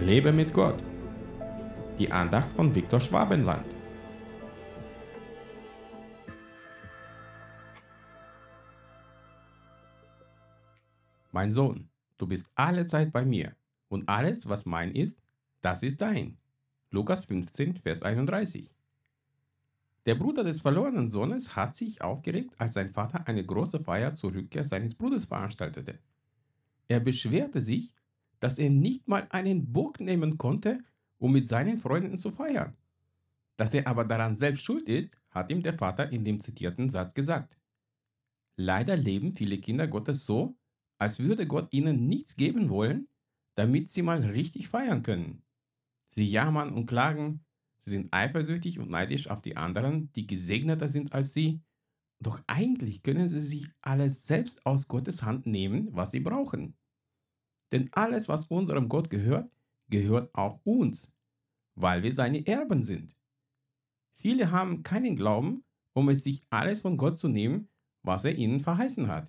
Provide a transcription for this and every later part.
Lebe mit Gott. Die Andacht von Viktor Schwabenland. Mein Sohn, du bist alle Zeit bei mir, und alles, was mein ist, das ist dein. Lukas 15, Vers 31. Der Bruder des verlorenen Sohnes hat sich aufgeregt, als sein Vater eine große Feier zur Rückkehr seines Bruders veranstaltete. Er beschwerte sich, dass er nicht mal einen Burg nehmen konnte, um mit seinen Freunden zu feiern. Dass er aber daran selbst schuld ist, hat ihm der Vater in dem zitierten Satz gesagt. Leider leben viele Kinder Gottes so, als würde Gott ihnen nichts geben wollen, damit sie mal richtig feiern können. Sie jammern und klagen, sie sind eifersüchtig und neidisch auf die anderen, die gesegneter sind als sie, doch eigentlich können sie sich alles selbst aus Gottes Hand nehmen, was sie brauchen. Denn alles, was unserem Gott gehört, gehört auch uns, weil wir seine Erben sind. Viele haben keinen Glauben, um es sich alles von Gott zu nehmen, was er ihnen verheißen hat.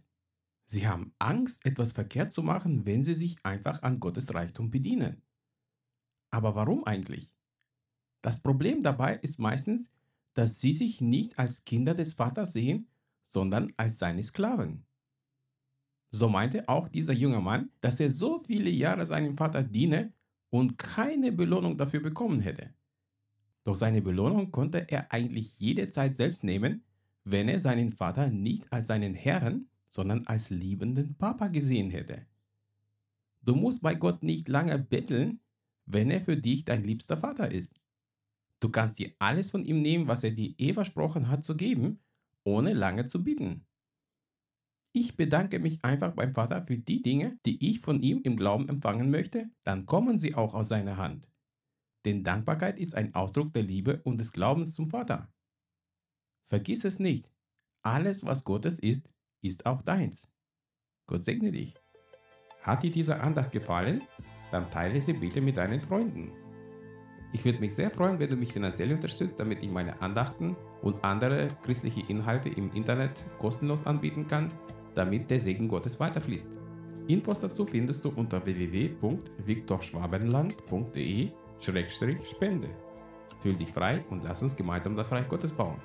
Sie haben Angst, etwas verkehrt zu machen, wenn sie sich einfach an Gottes Reichtum bedienen. Aber warum eigentlich? Das Problem dabei ist meistens, dass sie sich nicht als Kinder des Vaters sehen, sondern als seine Sklaven. So meinte auch dieser junge Mann, dass er so viele Jahre seinem Vater diene und keine Belohnung dafür bekommen hätte. Doch seine Belohnung konnte er eigentlich jederzeit selbst nehmen, wenn er seinen Vater nicht als seinen Herrn, sondern als liebenden Papa gesehen hätte. Du musst bei Gott nicht lange betteln, wenn er für dich dein liebster Vater ist. Du kannst dir alles von ihm nehmen, was er dir eh versprochen hat zu geben, ohne lange zu bitten. Ich bedanke mich einfach beim Vater für die Dinge, die ich von ihm im Glauben empfangen möchte, dann kommen sie auch aus seiner Hand. Denn Dankbarkeit ist ein Ausdruck der Liebe und des Glaubens zum Vater. Vergiss es nicht, alles, was Gottes ist, ist auch deins. Gott segne dich. Hat dir diese Andacht gefallen? Dann teile sie bitte mit deinen Freunden. Ich würde mich sehr freuen, wenn du mich finanziell unterstützt, damit ich meine Andachten und andere christliche Inhalte im Internet kostenlos anbieten kann, damit der Segen Gottes weiterfließt. Infos dazu findest du unter www.viktorschwabenland.de-spende. Fühl dich frei und lass uns gemeinsam das Reich Gottes bauen.